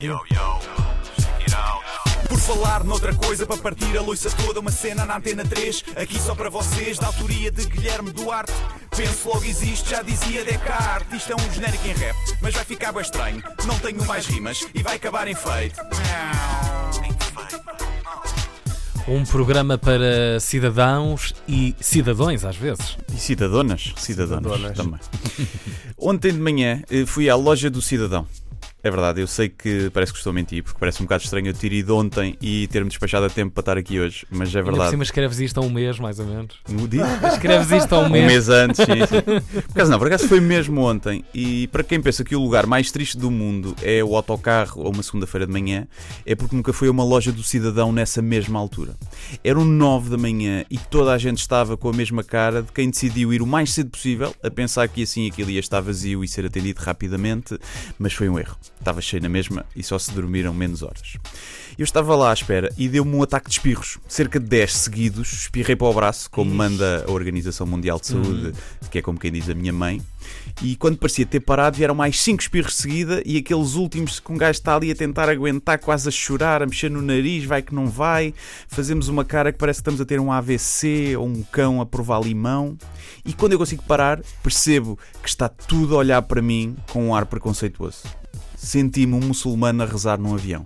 Yo, yo, check it out. Por falar noutra coisa, para partir a loiça toda, uma cena na Antena 3, aqui só para vocês, da autoria de Guilherme Duarte. Penso logo existe, já dizia Descartes. Isto é um genérico em rap, mas vai ficar bem estranho. Não tenho mais rimas e vai acabar em feito. Um programa para cidadãos e cidadões, às vezes. E cidadonas? Cidadonas, Cidadonas. também. Ontem de manhã eh, fui à loja do cidadão. É verdade, eu sei que parece que estou a mentir, porque parece um bocado estranho eu ter ido ontem e ter-me despachado a tempo para estar aqui hoje, mas é verdade. cima escreves isto há um mês, mais ou menos. No dia- Escreves isto há um Um mês. mês antes, sim, sim. Por acaso não, por acaso foi mesmo ontem. E para quem pensa que o lugar mais triste do mundo é o autocarro ou uma segunda-feira de manhã, é porque nunca foi a uma loja do cidadão nessa mesma altura. Eram nove da manhã e toda a gente estava com a mesma cara de quem decidiu ir o mais cedo possível, a pensar que assim aquilo ia estar vazio e ser atendido rapidamente, mas foi um erro. Estava cheio na mesma e só se dormiram menos horas. Eu estava lá à espera e deu-me um ataque de espirros. Cerca de 10 seguidos, espirrei para o braço, como manda a Organização Mundial de Saúde, que é como quem diz a minha mãe. E quando parecia ter parado, vieram mais 5 espirros de seguida e aqueles últimos que um gajo está ali a tentar aguentar, quase a chorar, a mexer no nariz, vai que não vai. Fazemos uma cara que parece que estamos a ter um AVC ou um cão a provar limão. E quando eu consigo parar, percebo que está tudo a olhar para mim com um ar preconceituoso. Senti-me um muçulmano a rezar num avião.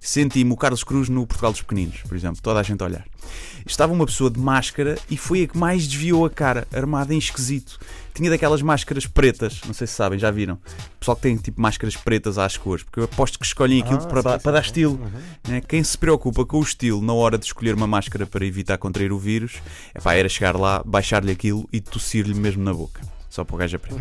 Senti-me o Carlos Cruz no Portugal dos Pequeninos, por exemplo, toda a gente a olhar. Estava uma pessoa de máscara e foi a que mais desviou a cara, armada em esquisito. Tinha daquelas máscaras pretas, não sei se sabem, já viram? Pessoal que tem tipo máscaras pretas às cores, porque eu aposto que escolhem aquilo Ah, para, sim, para dar sim. estilo. Uhum. né? Quem se preocupa com o estilo na hora de escolher uma máscara para evitar contrair o vírus, epá, era chegar lá, baixar-lhe aquilo e tossir-lhe mesmo na boca. Só para o gajo aprender.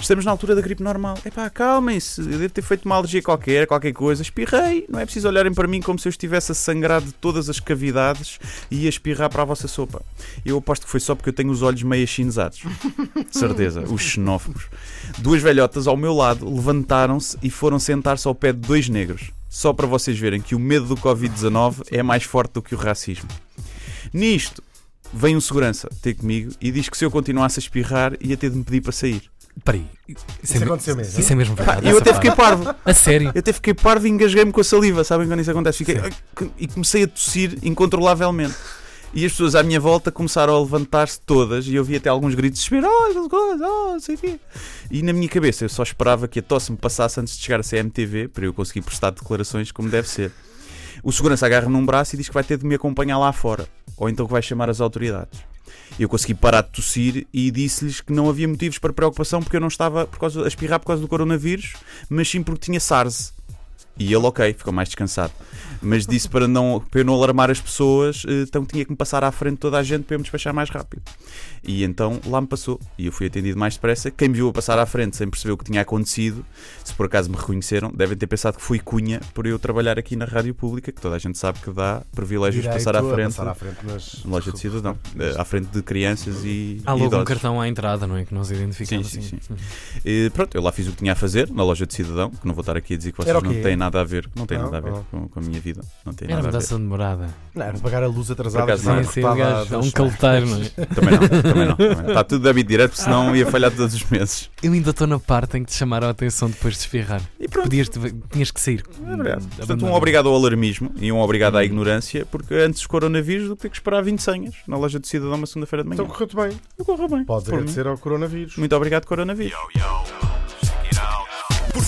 Estamos na altura da gripe normal. Epá, calmem-se, eu devo ter feito uma alergia qualquer, qualquer coisa. Espirrei, não é preciso olharem para mim como se eu estivesse a sangrar de todas as cavidades e a espirrar para a vossa sopa. Eu aposto que foi só porque eu tenho os olhos meio achinzados. Certeza, os xenófobos. Duas velhotas ao meu lado levantaram-se e foram sentar-se ao pé de dois negros. Só para vocês verem que o medo do Covid-19 é mais forte do que o racismo. Nisto, vem um segurança ter comigo e diz que se eu continuasse a espirrar ia ter de me pedir para sair. Peraí. Isso aconteceu mesmo? Isso é mesmo Pá, verdade. eu até fiquei parvo. A sério? Eu até fiquei parvo e engasguei-me com a saliva. Sabem quando isso acontece? Fiquei, e comecei a tossir incontrolavelmente. E as pessoas à minha volta começaram a levantar-se todas e eu vi até alguns gritos de desespero. Oh, oh, sei o quê. E na minha cabeça eu só esperava que a tosse me passasse antes de chegar a CMTV para eu conseguir prestar declarações como deve ser. O segurança agarra-me num braço e diz que vai ter de me acompanhar lá fora. Ou então que vai chamar as autoridades. Eu consegui parar de tossir e disse-lhes que não havia motivos para preocupação porque eu não estava por causa, a espirrar por causa do coronavírus, mas sim porque tinha SARS. E ele, ok, ficou mais descansado. Mas disse para, não, para eu não alarmar as pessoas, eh, então tinha que me passar à frente de toda a gente para eu me despachar mais rápido. E então lá me passou. E eu fui atendido mais depressa. Quem me viu a passar à frente sem perceber o que tinha acontecido, se por acaso me reconheceram, devem ter pensado que fui cunha por eu trabalhar aqui na rádio pública, que toda a gente sabe que dá privilégios de Direito passar à frente. passar à frente nas... na Loja de cidadão, eh, à frente de crianças e, Há e logo um idosos. cartão à entrada, não é? Que nós identificamos Sim, sim, assim. E pronto, eu lá fiz o que tinha a fazer na loja de cidadão, que não vou estar aqui a dizer que vocês não têm nada a ver, não tem nada a ver Oh. com, com a minha vida, não tem Era nada a ver. mudança de morada. Não, era pagar a luz atrasada. Acaso não era Sim, sim, há gajo é um caloteiro, não é? Também não, também não, também não. Está tudo débito direto, porque senão ia falhar todos os meses. Eu ainda estou na parte em que te chamaram a atenção depois de espirrar. E pronto. Podias, tinhas que sair. É verdade. Portanto, um obrigado ao alarmismo e um obrigado à Hum. ignorância, porque antes do coronavírus do que ter que esperar 20 senhas na loja de cidadão uma segunda-feira de manhã. Então correu-te bem. Eu corro bem. Podes por mim. agradecer ao coronavírus. Muito obrigado, coronavírus.